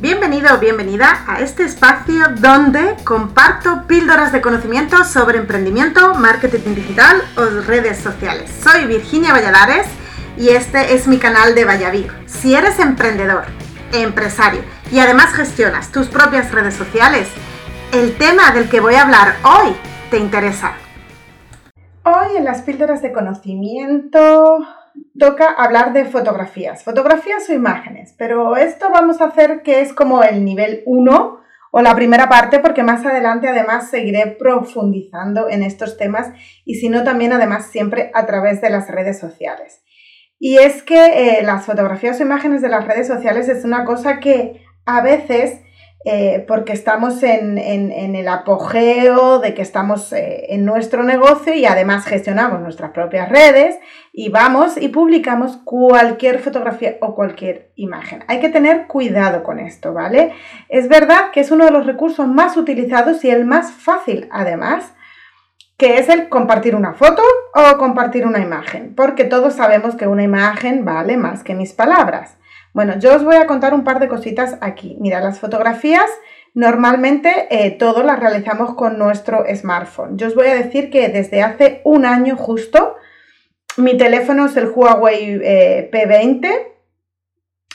Bienvenido o bienvenida a este espacio donde comparto píldoras de conocimiento sobre emprendimiento, marketing digital o redes sociales. Soy Virginia Valladares y este es mi canal de Vallavir. Si eres emprendedor, empresario y además gestionas tus propias redes sociales, el tema del que voy a hablar hoy te interesa. Hoy en las píldoras de conocimiento toca hablar de fotografías, fotografías o imágenes, pero esto vamos a hacer que es como el nivel 1 o la primera parte porque más adelante además seguiré profundizando en estos temas y si no también además siempre a través de las redes sociales. Y es que eh, las fotografías o imágenes de las redes sociales es una cosa que a veces eh, porque estamos en, el apogeo de que estamos eh, en nuestro negocio y además gestionamos nuestras propias redes y vamos y publicamos cualquier fotografía o cualquier imagen. Hay que tener cuidado con esto, ¿vale? Es verdad que es uno de los recursos más utilizados y el más fácil además que es el compartir una foto o compartir una imagen, porque todos sabemos que una imagen vale más que mis palabras. Bueno, yo os voy a contar un par de cositas aquí. Mira, las fotografías normalmente eh, todos las realizamos con nuestro smartphone. Yo os voy a decir que desde hace un año justo mi teléfono es el Huawei eh, P20,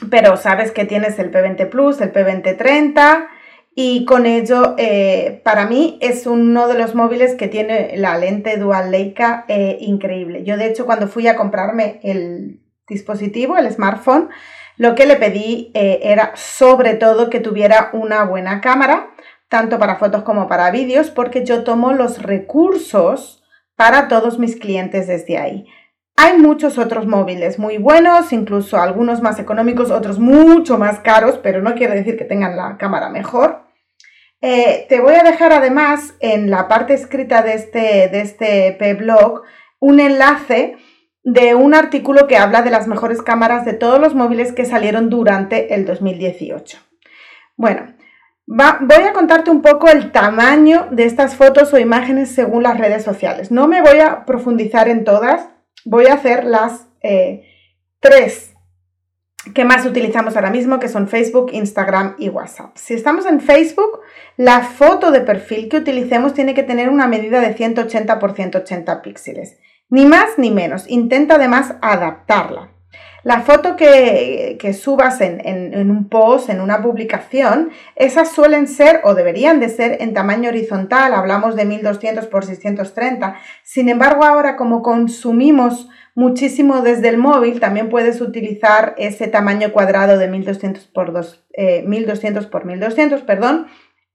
pero sabes que tienes el P20 Plus, el P20 30 y con ello eh, para mí es uno de los móviles que tiene la lente Dual Leica increíble. Yo de hecho cuando fui a comprarme el dispositivo, el smartphone, lo que le pedí eh, era sobre todo que tuviera una buena cámara, tanto para fotos como para vídeos, porque yo tomo los recursos para todos mis clientes desde ahí. Hay muchos otros móviles muy buenos, incluso algunos más económicos, otros mucho más caros, pero no quiere decir que tengan la cámara mejor. Eh, te voy a dejar además en la parte escrita de este, de este P-Blog un enlace de un artículo que habla de las mejores cámaras de todos los móviles que salieron durante el 2018. Bueno, voy a contarte un poco el tamaño de estas fotos o imágenes según las redes sociales. No me voy a profundizar en todas, voy a hacer las eh, tres que más utilizamos ahora mismo, que son Facebook, Instagram y WhatsApp. Si estamos en Facebook, la foto de perfil que utilicemos tiene que tener una medida de 180 por 180 píxeles. Ni más ni menos. Intenta además adaptarla. La foto que, subas en, un post, en una publicación, esas suelen ser o deberían de ser en tamaño horizontal, hablamos de 1200 por 630. Sin embargo, ahora como consumimos muchísimo desde el móvil, también puedes utilizar ese tamaño cuadrado de 1200 por, 1200 eh, por 1200, perdón,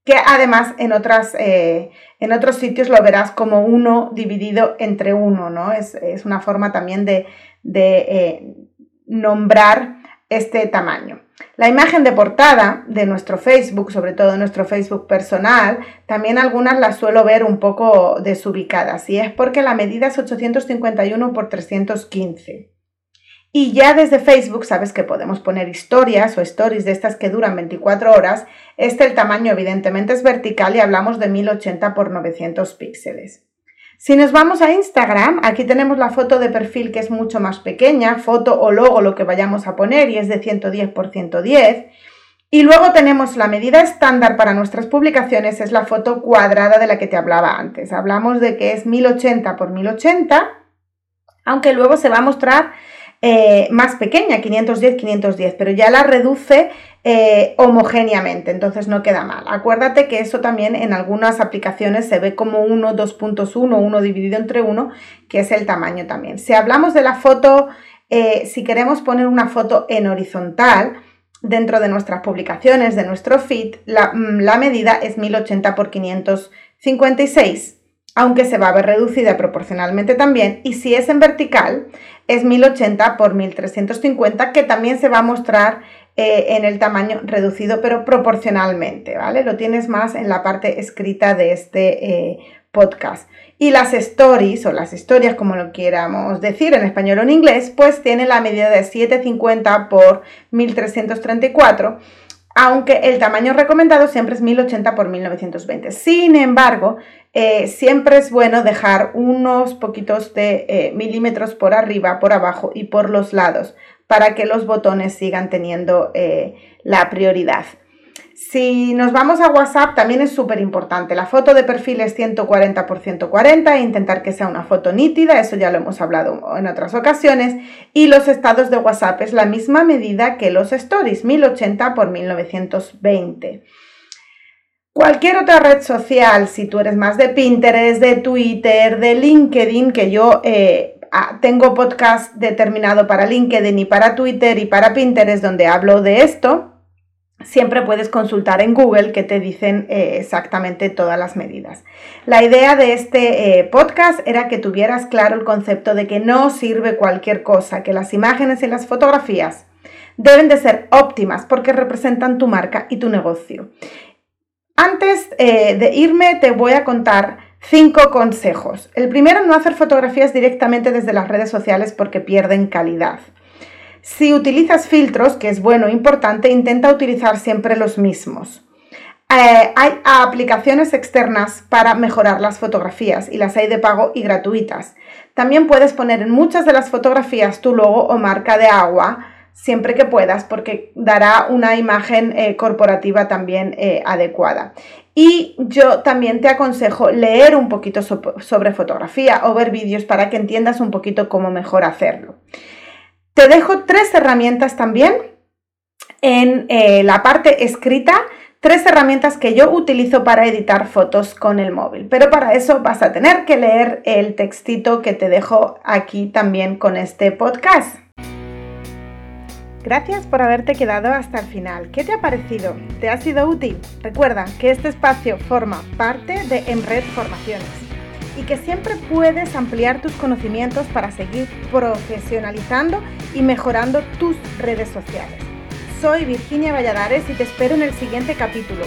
que además en, otras, eh, en otros sitios lo verás como uno dividido entre uno, ¿no? Es, una forma también de, eh, nombrar este tamaño. La imagen de portada de nuestro Facebook, sobre todo nuestro Facebook personal, también algunas las suelo ver un poco desubicadas y es porque la medida es 851 por 315. Y ya desde Facebook sabes que podemos poner historias o stories de estas que duran 24 horas. Este el tamaño evidentemente es vertical y hablamos de 1080 por 900 píxeles. Si nos vamos a Instagram, aquí tenemos la foto de perfil que es mucho más pequeña, foto o logo lo que vayamos a poner y es de 110 por 110. Y luego tenemos la medida estándar para nuestras publicaciones, es la foto cuadrada de la que te hablaba antes. Hablamos de que es 1080 por 1080, aunque luego se va a mostrar eh, más pequeña, 510-510, pero ya la reduce eh, homogéneamente, entonces no queda mal. Acuérdate que eso también en algunas aplicaciones se ve como 1, 2.1, 1 dividido entre 1, que es el tamaño también. Si hablamos de la foto, eh, si queremos poner una foto en horizontal, dentro de nuestras publicaciones, de nuestro feed, la, mm, la medida es 1080 por 556 aunque se va a ver reducida proporcionalmente también, y si es en vertical, es 1080 por 1350, que también se va a mostrar eh, en el tamaño reducido, pero proporcionalmente, ¿vale? Lo tienes más en la parte escrita de este eh, podcast. Y las stories, o las historias, como lo quieramos decir en español o en inglés, pues tiene la medida de 750 por 1334 aunque el tamaño recomendado siempre es 1080 por 1920. Sin embargo, eh, siempre es bueno dejar unos poquitos de eh, milímetros por arriba, por abajo y por los lados para que los botones sigan teniendo eh, la prioridad. Si nos vamos a WhatsApp también es súper importante. La foto de perfil es 140 por 140 e intentar que sea una foto nítida, eso ya lo hemos hablado en otras ocasiones. Y los estados de WhatsApp es la misma medida que los stories, 1080 por 1920. Cualquier otra red social, si tú eres más de Pinterest, de Twitter, de LinkedIn, que yo eh, tengo podcast determinado para LinkedIn y para Twitter y para Pinterest donde hablo de esto, siempre puedes consultar en Google que te dicen eh, exactamente todas las medidas. La idea de este eh, podcast era que tuvieras claro el concepto de que no sirve cualquier cosa, que las imágenes y las fotografías deben de ser óptimas porque representan tu marca y tu negocio. Antes eh, de irme te voy a contar cinco consejos. El primero, no hacer fotografías directamente desde las redes sociales porque pierden calidad. Si utilizas filtros, que es bueno e importante, intenta utilizar siempre los mismos. Eh, hay aplicaciones externas para mejorar las fotografías y las hay de pago y gratuitas. También puedes poner en muchas de las fotografías tu logo o marca de agua siempre que puedas porque dará una imagen eh, corporativa también eh, adecuada. Y yo también te aconsejo leer un poquito sobre fotografía o ver vídeos para que entiendas un poquito cómo mejor hacerlo. Te dejo tres herramientas también en eh, la parte escrita, tres herramientas que yo utilizo para editar fotos con el móvil. Pero para eso vas a tener que leer el textito que te dejo aquí también con este podcast. Gracias por haberte quedado hasta el final. ¿Qué te ha parecido? ¿Te ha sido útil? Recuerda que este espacio forma parte de Enred Formaciones y que siempre puedes ampliar tus conocimientos para seguir profesionalizando y mejorando tus redes sociales. Soy Virginia Valladares y te espero en el siguiente capítulo.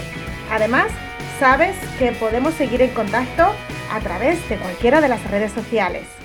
Además, sabes que podemos seguir en contacto a través de cualquiera de las redes sociales.